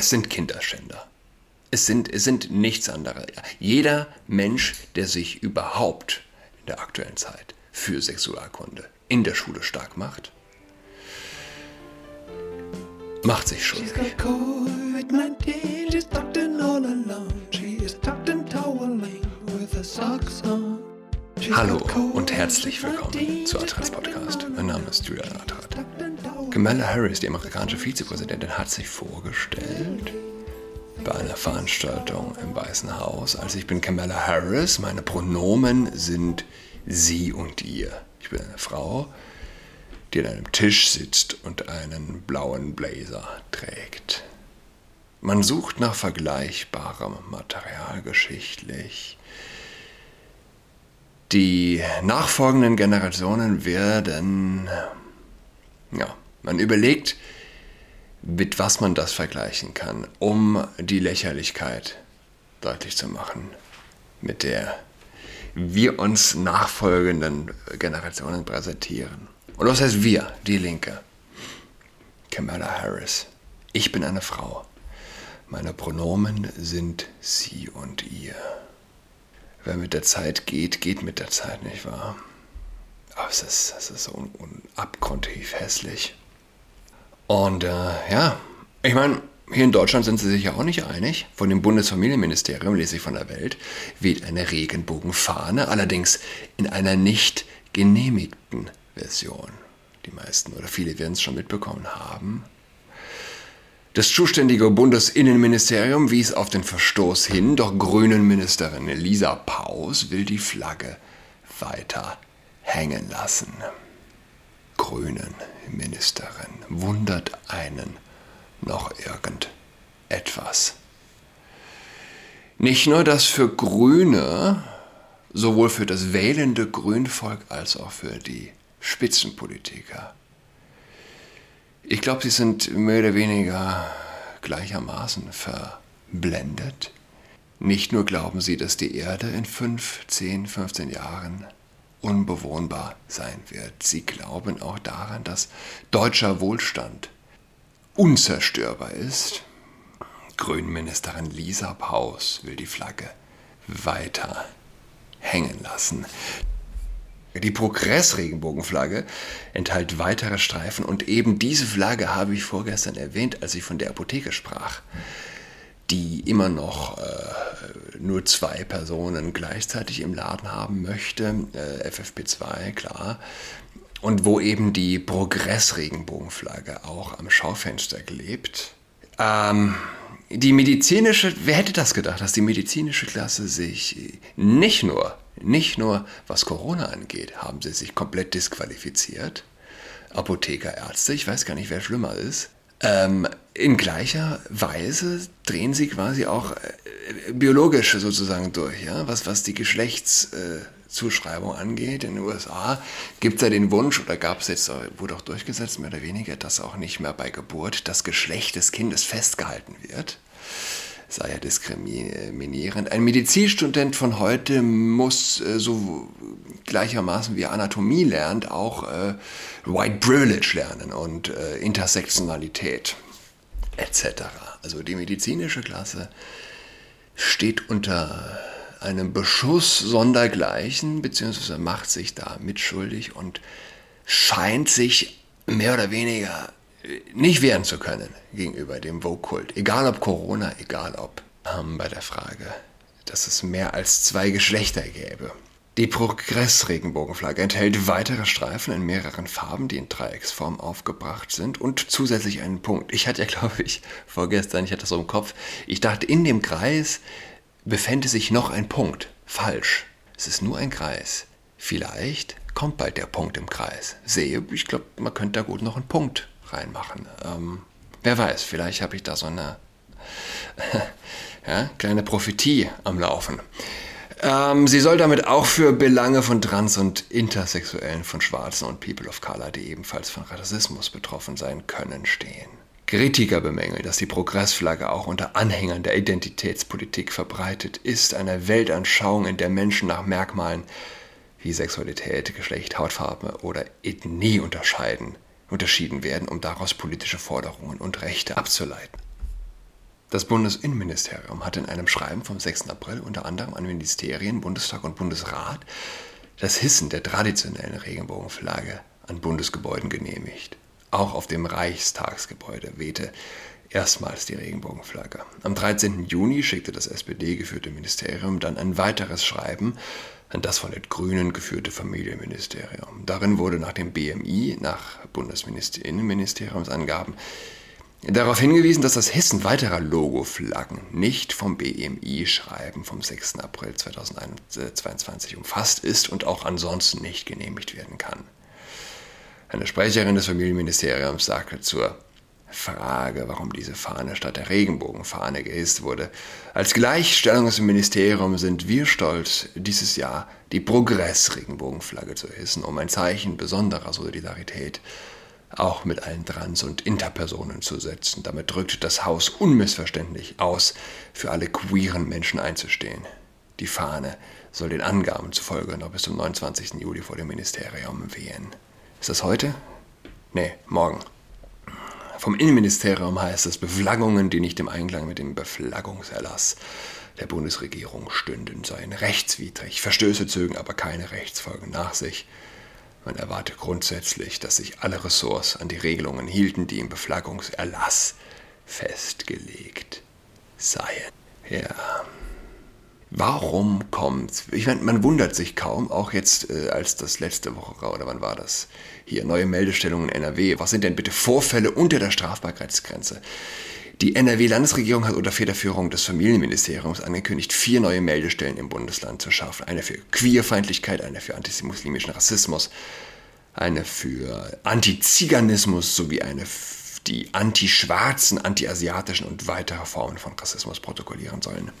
Es sind Kinderschänder. Es sind, es sind nichts anderes. Jeder Mensch, der sich überhaupt in der aktuellen Zeit für Sexualkunde in der Schule stark macht, macht sich schuldig. Hallo und herzlich willkommen zu Atrats Podcast. Mein Name ist Julian Atrat. Kamala Harris, die amerikanische Vizepräsidentin, hat sich vorgestellt bei einer Veranstaltung im Weißen Haus. Also ich bin Kamala Harris, meine Pronomen sind sie und ihr. Ich bin eine Frau, die an einem Tisch sitzt und einen blauen Blazer trägt. Man sucht nach vergleichbarem Material geschichtlich. Die nachfolgenden Generationen werden, ja, man überlegt, mit was man das vergleichen kann, um die Lächerlichkeit deutlich zu machen, mit der wir uns nachfolgenden Generationen präsentieren. Und was heißt wir, die Linke? Kamala Harris. Ich bin eine Frau. Meine Pronomen sind sie und ihr. Wer mit der Zeit geht, geht mit der Zeit, nicht wahr? Aber es ist, es ist so un, un, abgrundtief hässlich. Und äh, ja, ich meine, hier in Deutschland sind sie sich ja auch nicht einig. Von dem Bundesfamilienministerium, lese ich von der Welt, weht eine Regenbogenfahne, allerdings in einer nicht genehmigten Version. Die meisten oder viele werden es schon mitbekommen haben. Das zuständige Bundesinnenministerium wies auf den Verstoß hin, doch Grünen-Ministerin Lisa Paus will die Flagge weiter hängen lassen. Grünen Ministerin wundert einen noch irgendetwas. Nicht nur, dass für Grüne, sowohl für das wählende Grünvolk als auch für die Spitzenpolitiker, ich glaube, sie sind mehr oder weniger gleichermaßen verblendet. Nicht nur glauben sie, dass die Erde in 5, 10, 15 Jahren unbewohnbar sein wird. Sie glauben auch daran, dass deutscher Wohlstand unzerstörbar ist. Grünministerin Lisa Paus will die Flagge weiter hängen lassen. Die Progress-Regenbogenflagge enthält weitere Streifen und eben diese Flagge habe ich vorgestern erwähnt, als ich von der Apotheke sprach die immer noch äh, nur zwei Personen gleichzeitig im Laden haben möchte, äh, FFP2, klar, und wo eben die Progress-Regenbogenflagge auch am Schaufenster klebt. Ähm, die medizinische, wer hätte das gedacht, dass die medizinische Klasse sich nicht nur, nicht nur was Corona angeht, haben sie sich komplett disqualifiziert. Apotheker, Ärzte, ich weiß gar nicht, wer schlimmer ist. Ähm, in gleicher Weise drehen sie quasi auch äh, biologisch sozusagen durch, ja? was, was die Geschlechtszuschreibung äh, angeht. In den USA gibt es ja den Wunsch, oder gab es jetzt, wurde auch durchgesetzt, mehr oder weniger, dass auch nicht mehr bei Geburt das Geschlecht des Kindes festgehalten wird sei ja diskriminierend. Ein Medizinstudent von heute muss äh, so gleichermaßen wie Anatomie lernt, auch äh, White Privilege lernen und äh, Intersektionalität etc. Also die medizinische Klasse steht unter einem Beschuss sondergleichen, beziehungsweise macht sich da mitschuldig und scheint sich mehr oder weniger nicht wehren zu können gegenüber dem Vogue-Kult. Egal ob Corona, egal ob ähm, bei der Frage, dass es mehr als zwei Geschlechter gäbe. Die Progress-Regenbogenflagge enthält weitere Streifen in mehreren Farben, die in Dreiecksform aufgebracht sind und zusätzlich einen Punkt. Ich hatte ja, glaube ich, vorgestern, ich hatte das so im Kopf, ich dachte, in dem Kreis befände sich noch ein Punkt. Falsch. Es ist nur ein Kreis. Vielleicht kommt bald der Punkt im Kreis. Sehe, ich glaube, man könnte da gut noch einen Punkt reinmachen. Ähm, wer weiß, vielleicht habe ich da so eine ja, kleine Prophetie am Laufen. Ähm, sie soll damit auch für Belange von Trans- und Intersexuellen, von Schwarzen und People of Color, die ebenfalls von Rassismus betroffen sein können, stehen. Kritiker bemängeln, dass die Progressflagge auch unter Anhängern der Identitätspolitik verbreitet ist, einer Weltanschauung, in der Menschen nach Merkmalen wie Sexualität, Geschlecht, Hautfarbe oder Ethnie unterscheiden, unterschieden werden, um daraus politische Forderungen und Rechte abzuleiten. Das Bundesinnenministerium hat in einem Schreiben vom 6. April unter anderem an Ministerien, Bundestag und Bundesrat das Hissen der traditionellen Regenbogenflagge an Bundesgebäuden genehmigt. Auch auf dem Reichstagsgebäude wehte erstmals die Regenbogenflagge. Am 13. Juni schickte das SPD-geführte Ministerium dann ein weiteres Schreiben an das von den Grünen geführte Familienministerium. Darin wurde nach dem BMI, nach Bundesinnenministeriumsangaben, darauf hingewiesen, dass das Hessen weiterer Logoflaggen nicht vom BMI-Schreiben vom 6. April 2022 umfasst ist und auch ansonsten nicht genehmigt werden kann. Eine Sprecherin des Familienministeriums sagte zur Frage, warum diese Fahne statt der Regenbogenfahne gehisst wurde. Als Gleichstellungsministerium sind wir stolz, dieses Jahr die Progress-Regenbogenflagge zu hissen, um ein Zeichen besonderer Solidarität auch mit allen Trans- und Interpersonen zu setzen. Damit drückt das Haus unmissverständlich aus, für alle queeren Menschen einzustehen. Die Fahne soll den Angaben zufolge noch bis zum 29. Juli vor dem Ministerium wehen. Ist das heute? Nee, morgen. Vom Innenministerium heißt es, Beflaggungen, die nicht im Einklang mit dem Beflaggungserlass der Bundesregierung stünden, seien rechtswidrig. Verstöße zögen aber keine Rechtsfolgen nach sich. Man erwarte grundsätzlich, dass sich alle Ressorts an die Regelungen hielten, die im Beflaggungserlass festgelegt seien. Ja. Warum kommt? Ich meine, man wundert sich kaum, auch jetzt, äh, als das letzte Woche, oder wann war das? Hier, neue Meldestellungen in NRW. Was sind denn bitte Vorfälle unter der Strafbarkeitsgrenze? Die NRW-Landesregierung hat unter Federführung des Familienministeriums angekündigt, vier neue Meldestellen im Bundesland zu schaffen. Eine für Queerfeindlichkeit, eine für antimuslimischen Rassismus, eine für Antiziganismus sowie eine, die anti-schwarzen, anti-asiatischen und weitere Formen von Rassismus protokollieren sollen.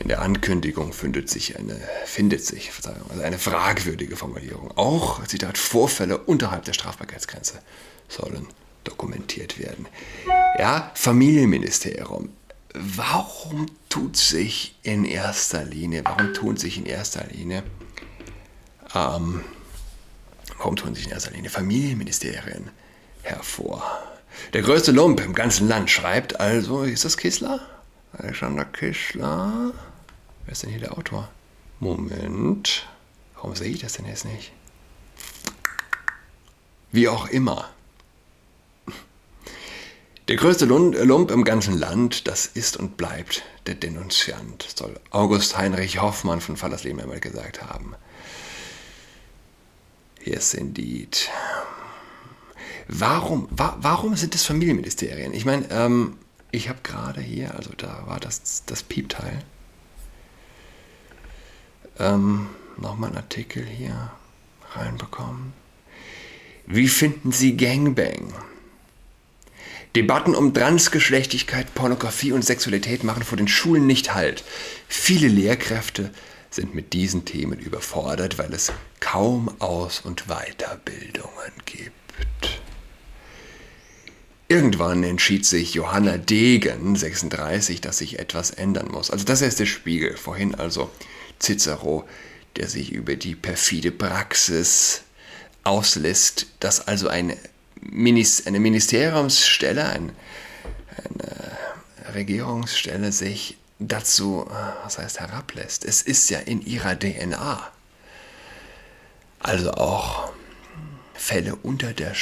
In der Ankündigung findet sich eine, findet sich, also eine fragwürdige Formulierung. Auch, Zitat, Vorfälle unterhalb der Strafbarkeitsgrenze sollen dokumentiert werden. Ja, Familienministerium. Warum tut sich in erster Linie, warum tun sich in erster Linie, ähm, warum tun sich in erster Linie Familienministerien hervor? Der größte Lump im ganzen Land schreibt also, ist das Kissler? Alexander Kischler. Wer ist denn hier der Autor? Moment. Warum sehe ich das denn jetzt nicht? Wie auch immer. Der größte Lump im ganzen Land, das ist und bleibt der Denunziant, soll August Heinrich Hoffmann von Fallersleben einmal gesagt haben. Yes, indeed. Warum, wa warum sind es Familienministerien? Ich meine, ähm, ich habe gerade hier, also da war das, das Piepteil, ähm, nochmal einen Artikel hier reinbekommen. Wie finden Sie Gangbang? Debatten um Transgeschlechtigkeit, Pornografie und Sexualität machen vor den Schulen nicht Halt. Viele Lehrkräfte sind mit diesen Themen überfordert, weil es kaum Aus- und Weiterbildungen gibt. Irgendwann entschied sich Johanna Degen, 36, dass sich etwas ändern muss. Also das ist der Spiegel. Vorhin also Cicero, der sich über die perfide Praxis auslässt, dass also eine, Minis eine Ministeriumsstelle, ein, eine Regierungsstelle sich dazu, was heißt herablässt. Es ist ja in ihrer DNA. Also auch Fälle unter der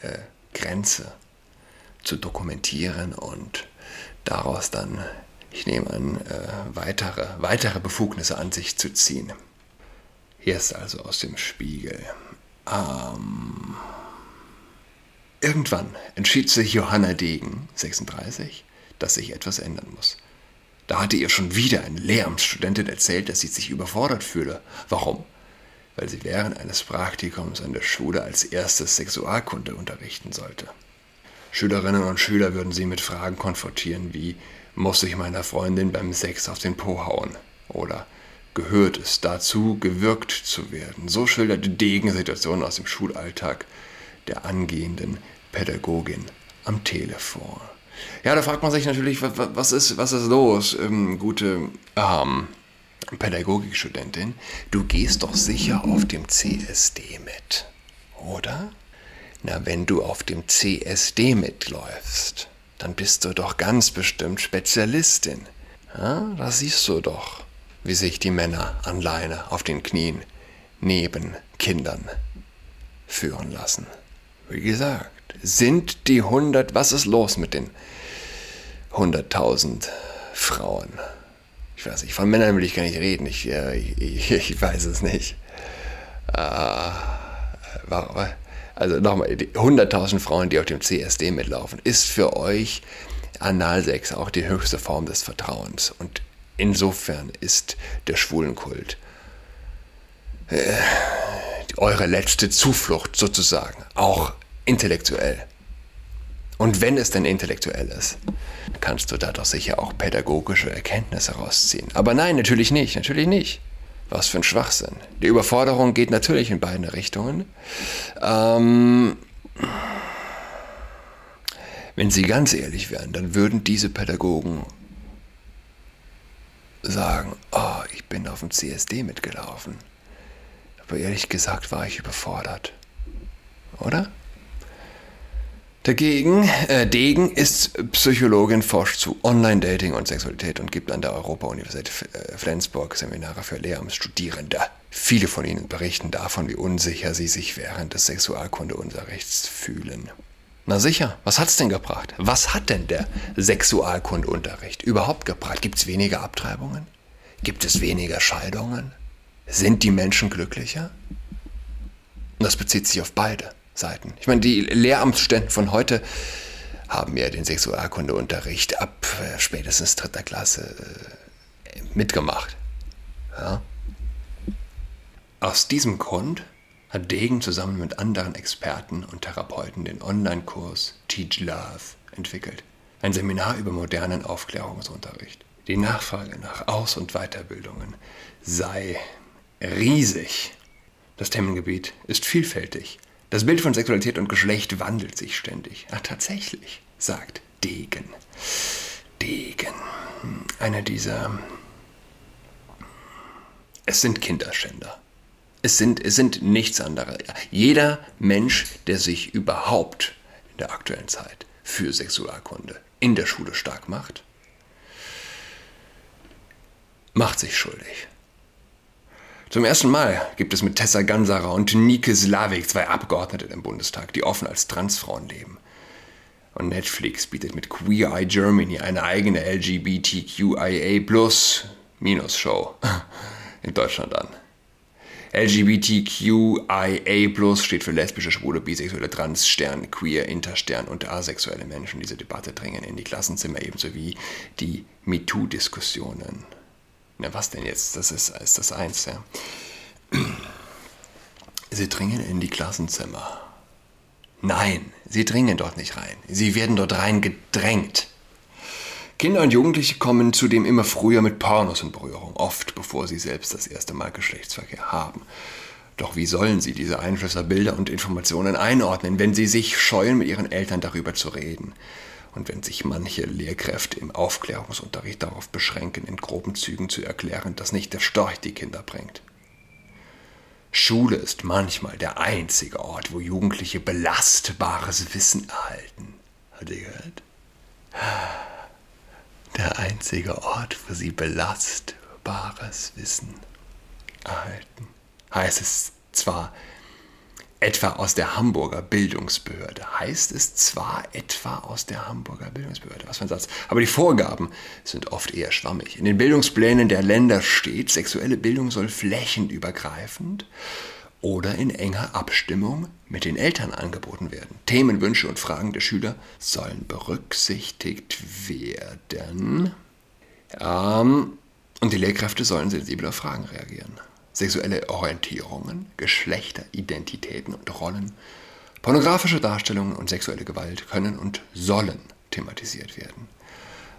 Strafbarkeitsgrenze zu dokumentieren und daraus dann ich nehme an, äh, weitere, weitere Befugnisse an sich zu ziehen. Hier ist also aus dem Spiegel. Ähm, irgendwann entschied sich Johanna Degen, 36, dass sich etwas ändern muss. Da hatte ihr schon wieder eine Lehramtsstudentin erzählt, dass sie sich überfordert fühle. Warum? Weil sie während eines Praktikums an der Schule als erstes Sexualkunde unterrichten sollte. Schülerinnen und Schüler würden sie mit Fragen konfrontieren wie, muss ich meiner Freundin beim Sex auf den Po hauen? Oder gehört es dazu, gewürgt zu werden? So schilderte Degen Situationen aus dem Schulalltag der angehenden Pädagogin am Telefon. Ja, da fragt man sich natürlich, was ist, was ist los, ähm, gute ähm, Pädagogikstudentin? Du gehst doch sicher auf dem CSD mit, oder? Na, wenn du auf dem CSD mitläufst, dann bist du doch ganz bestimmt Spezialistin. Ja, da siehst du doch, wie sich die Männer an Leine auf den Knien neben Kindern führen lassen. Wie gesagt, sind die 100, was ist los mit den 100.000 Frauen? Ich weiß nicht, von Männern will ich gar nicht reden, ich, äh, ich, ich weiß es nicht. Äh, also nochmal, 100.000 Frauen, die auf dem CSD mitlaufen, ist für euch Analsex auch die höchste Form des Vertrauens. Und insofern ist der Schwulenkult äh, eure letzte Zuflucht sozusagen, auch intellektuell. Und wenn es denn intellektuell ist, kannst du da doch sicher auch pädagogische Erkenntnisse rausziehen. Aber nein, natürlich nicht, natürlich nicht. Was für ein Schwachsinn. Die Überforderung geht natürlich in beide Richtungen. Ähm, wenn sie ganz ehrlich wären, dann würden diese Pädagogen sagen, oh, ich bin auf dem CSD mitgelaufen. Aber ehrlich gesagt war ich überfordert. Oder? Dagegen, äh, Degen ist Psychologin, forscht zu Online-Dating und Sexualität und gibt an der Europa-Universität äh, Flensburg Seminare für Lehramtsstudierende. Viele von ihnen berichten davon, wie unsicher sie sich während des Sexualkundeunterrichts fühlen. Na sicher, was hat's denn gebracht? Was hat denn der Sexualkundunterricht überhaupt gebracht? Gibt es weniger Abtreibungen? Gibt es weniger Scheidungen? Sind die Menschen glücklicher? Das bezieht sich auf beide. Seiten. Ich meine, die Lehramtsstudenten von heute haben ja den Sexualkundeunterricht ab äh, spätestens dritter Klasse äh, mitgemacht. Ja. Aus diesem Grund hat Degen zusammen mit anderen Experten und Therapeuten den Online-Kurs Teach Love entwickelt. Ein Seminar über modernen Aufklärungsunterricht. Die Nachfrage nach Aus- und Weiterbildungen sei riesig. Das Themengebiet ist vielfältig das Bild von Sexualität und Geschlecht wandelt sich ständig. Ach, tatsächlich, sagt Degen. Degen. Einer dieser. Es sind Kinderschänder. Es sind, es sind nichts anderes. Jeder Mensch, der sich überhaupt in der aktuellen Zeit für Sexualkunde in der Schule stark macht, macht sich schuldig. Zum ersten Mal gibt es mit Tessa Gansara und Nike Slavik zwei Abgeordnete im Bundestag, die offen als Transfrauen leben. Und Netflix bietet mit Queer Eye Germany eine eigene LGBTQIA Minus Show in Deutschland an. LGBTQIA steht für lesbische, schwule, bisexuelle, trans, Stern, queer, interstern und asexuelle Menschen. Diese Debatte dringen in die Klassenzimmer ebenso wie die MeToo-Diskussionen. Na, was denn jetzt? Das ist, ist das eins, ja. Sie dringen in die Klassenzimmer. Nein, sie dringen dort nicht rein. Sie werden dort rein gedrängt. Kinder und Jugendliche kommen zudem immer früher mit Pornos in Berührung, oft bevor sie selbst das erste Mal Geschlechtsverkehr haben. Doch wie sollen sie diese Einflüsse, Bilder und Informationen einordnen, wenn sie sich scheuen, mit ihren Eltern darüber zu reden? Und wenn sich manche Lehrkräfte im Aufklärungsunterricht darauf beschränken, in groben Zügen zu erklären, dass nicht der Storch die Kinder bringt. Schule ist manchmal der einzige Ort, wo Jugendliche belastbares Wissen erhalten. Hat ihr gehört? Der einzige Ort, wo sie belastbares Wissen erhalten. Heißt es zwar etwa aus der Hamburger Bildungsbehörde. Heißt es zwar etwa aus der Hamburger Bildungsbehörde, was für ein Satz, aber die Vorgaben sind oft eher schwammig. In den Bildungsplänen der Länder steht, sexuelle Bildung soll flächenübergreifend oder in enger Abstimmung mit den Eltern angeboten werden. Themen, Wünsche und Fragen der Schüler sollen berücksichtigt werden. Ähm, und die Lehrkräfte sollen sensibel auf Fragen reagieren sexuelle Orientierungen, Geschlechteridentitäten und Rollen, pornografische Darstellungen und sexuelle Gewalt können und sollen thematisiert werden.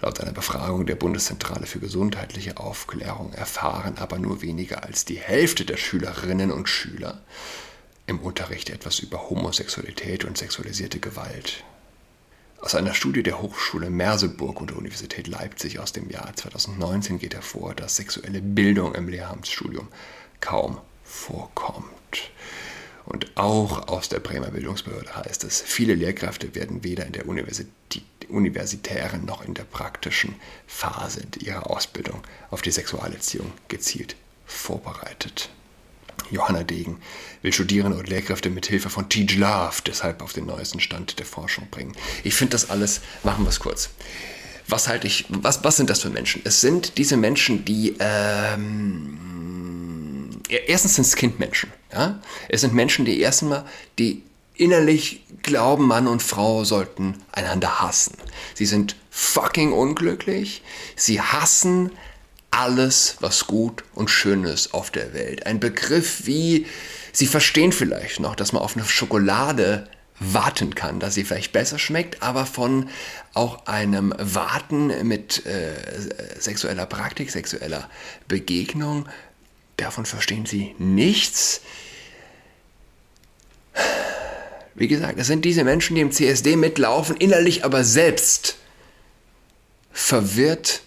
Laut einer Befragung der Bundeszentrale für gesundheitliche Aufklärung erfahren aber nur weniger als die Hälfte der Schülerinnen und Schüler im Unterricht etwas über Homosexualität und sexualisierte Gewalt. Aus einer Studie der Hochschule Merseburg und der Universität Leipzig aus dem Jahr 2019 geht hervor, dass sexuelle Bildung im Lehramtsstudium kaum vorkommt. Und auch aus der Bremer Bildungsbehörde heißt es, viele Lehrkräfte werden weder in der Universitären noch in der praktischen Phase ihrer Ausbildung auf die Sexualerziehung gezielt vorbereitet. Johanna Degen will Studierende und Lehrkräfte mit Hilfe von Teach Love deshalb auf den neuesten Stand der Forschung bringen. Ich finde das alles, machen wir es kurz. Was halte ich, was, was sind das für Menschen? Es sind diese Menschen, die, ähm, erstens sind es Kindmenschen. Ja? Es sind Menschen, die erstmal, die innerlich glauben, Mann und Frau sollten einander hassen. Sie sind fucking unglücklich. Sie hassen alles, was gut und schön ist auf der Welt. Ein Begriff wie, Sie verstehen vielleicht noch, dass man auf eine Schokolade warten kann, dass sie vielleicht besser schmeckt, aber von auch einem Warten mit äh, sexueller Praktik, sexueller Begegnung, davon verstehen sie nichts. Wie gesagt, es sind diese Menschen, die im CSD mitlaufen, innerlich aber selbst verwirrt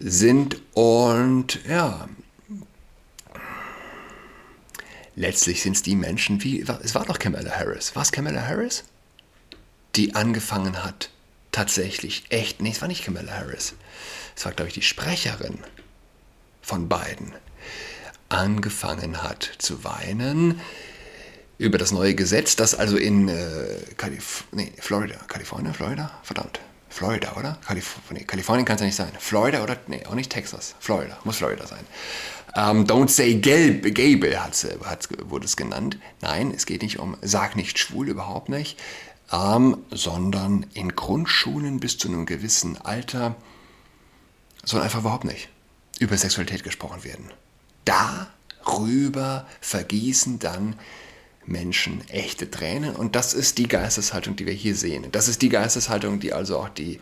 sind und ja, letztlich sind es die Menschen, wie, es war doch Kamala Harris, war es Kamala Harris? Die angefangen hat, tatsächlich, echt, nee, es war nicht Kamala Harris, es war, glaube ich, die Sprecherin von beiden, angefangen hat zu weinen über das neue Gesetz, das also in äh, Kalif nee, Florida, Kalifornien, Florida, verdammt, Florida, oder? Kalif nee, Kalifornien kann es ja nicht sein. Florida oder, nee, auch nicht Texas. Florida, muss Florida sein. Um, ähm, don't say gelb, Gable hat's, hat's, wurde es genannt. Nein, es geht nicht um sag nicht schwul, überhaupt nicht, um, ähm, sondern in Grundschulen bis zu einem gewissen Alter soll einfach überhaupt nicht über Sexualität gesprochen werden. Darüber vergießen dann Menschen echte Tränen und das ist die Geisteshaltung, die wir hier sehen. Das ist die Geisteshaltung, die also auch die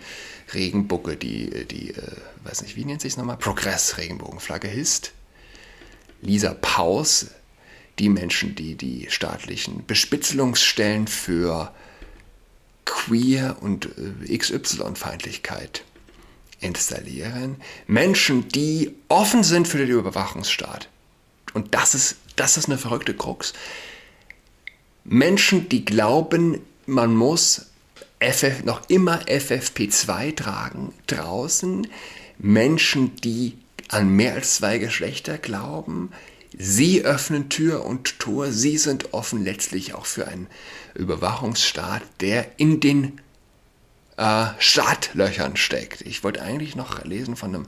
Regenbucke, die, die äh, weiß nicht, wie nennt sich es nochmal? Progress-Regenbogenflagge hisst. Lisa Paus, die Menschen, die die staatlichen Bespitzelungsstellen für Queer und äh, XY-Feindlichkeit installieren. Menschen, die offen sind für den Überwachungsstaat. Und das ist, das ist eine verrückte Krux. Menschen, die glauben, man muss FF, noch immer FFP2 tragen draußen. Menschen, die an mehr als zwei Geschlechter glauben. Sie öffnen Tür und Tor. Sie sind offen letztlich auch für einen Überwachungsstaat, der in den äh, Startlöchern steckt. Ich wollte eigentlich noch lesen von einem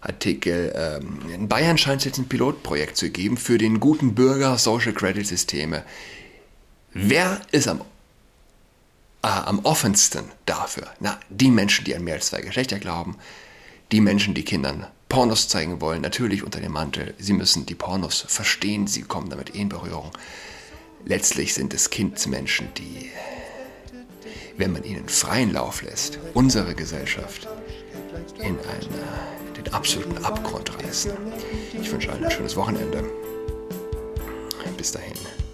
Artikel. Ähm, in Bayern scheint es jetzt ein Pilotprojekt zu geben für den guten Bürger Social Credit Systeme Wer ist am, äh, am offensten dafür? Na, die Menschen, die an mehr als zwei Geschlechter glauben, die Menschen, die Kindern Pornos zeigen wollen, natürlich unter dem Mantel, sie müssen die Pornos verstehen, sie kommen damit in Berührung. Letztlich sind es Kindsmenschen, die, wenn man ihnen freien Lauf lässt, unsere Gesellschaft in einen, den absoluten Abgrund reißen. Ich wünsche allen ein schönes Wochenende. Bis dahin.